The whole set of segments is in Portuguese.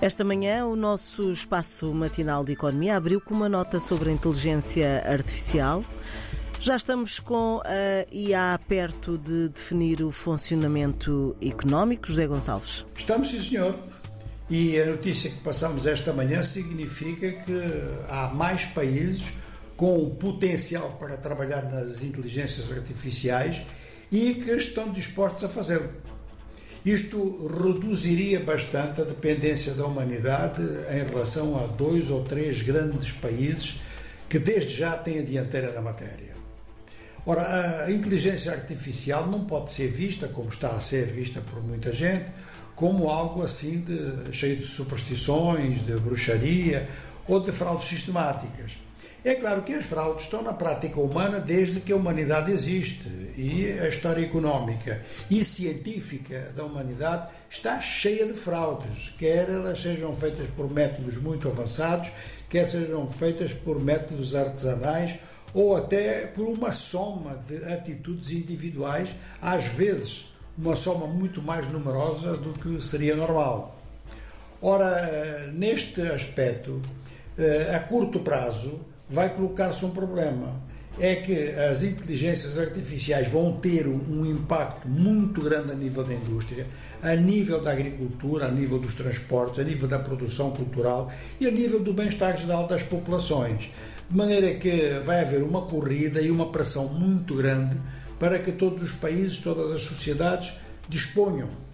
Esta manhã, o nosso espaço matinal de economia abriu com uma nota sobre a inteligência artificial. Já estamos com a IA perto de definir o funcionamento económico, José Gonçalves. Estamos, sim, senhor. E a notícia que passamos esta manhã significa que há mais países com potencial para trabalhar nas inteligências artificiais e que estão dispostos a fazê-lo. Isto reduziria bastante a dependência da humanidade em relação a dois ou três grandes países que desde já têm a dianteira na matéria. Ora, a inteligência artificial não pode ser vista, como está a ser vista por muita gente, como algo assim de, cheio de superstições, de bruxaria ou de fraudes sistemáticas. É claro que as fraudes estão na prática humana desde que a humanidade existe e a história económica e científica da humanidade está cheia de fraudes, quer elas sejam feitas por métodos muito avançados, quer sejam feitas por métodos artesanais ou até por uma soma de atitudes individuais, às vezes uma soma muito mais numerosa do que seria normal. Ora, neste aspecto, eh, a curto prazo, vai colocar-se um problema. É que as inteligências artificiais vão ter um, impacto muito grande a nível da indústria, a nível da agricultura, a nível dos transportes, a nível da produção cultural e a nível do bem-estar geral das populações. De maneira que vai haver uma corrida e uma pressão muito grande para que todos os países, todas as sociedades disponham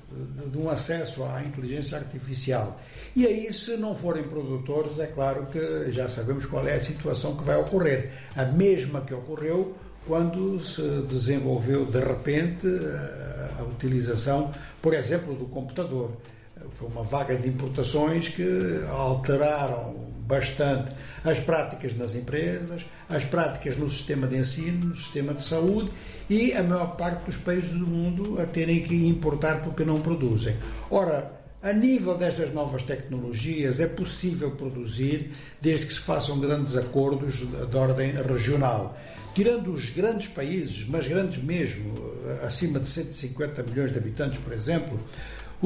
de um acesso à inteligência artificial. E aí, se não forem produtores, é claro que já sabemos qual é a situação que vai ocorrer. A mesma que ocorreu quando se desenvolveu de repente a utilização, por exemplo, do computador. Foi uma vaga de importações que alteraram bastante as práticas nas empresas, as práticas no sistema de ensino, no sistema de saúde e a maior parte dos países do mundo a terem que importar porque não produzem. Ora, a nível destas novas tecnologias é possível produzir desde que se façam grandes acordos de ordem regional. Tirando os grandes países, mas grandes mesmo, acima de 150 milhões de habitantes, por exemplo,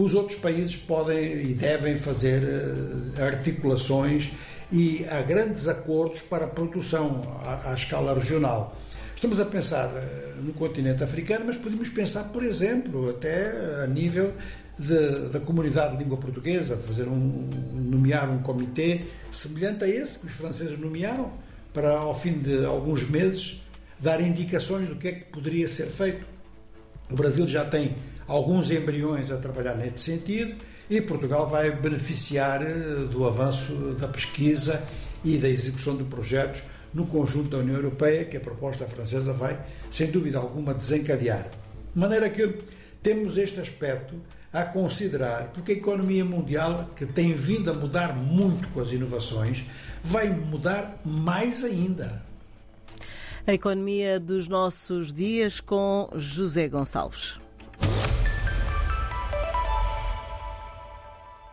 os outros países podem e devem fazer eh, articulações e há grandes acordos para a produção à, à escala regional. Estamos a pensar eh, no continente africano, mas podemos pensar, por exemplo, até a nível de, da comunidade de língua portuguesa, fazer um, nomear um comitê semelhante a esse que os franceses nomearam, para ao fim de alguns meses dar indicações do que é que poderia ser feito. O Brasil já tem alguns embriões a trabalhar nesse sentido e Portugal vai beneficiar eh, do avanço da pesquisa e da execução de projetos no conjunto da União Europeia, que a proposta francesa vai, sem dúvida alguma, desencadear. De maneira que temos este aspecto a considerar, porque a economia mundial, que tem vindo a mudar muito com as inovações, vai mudar mais ainda. A economia dos nossos dias com José Gonçalves.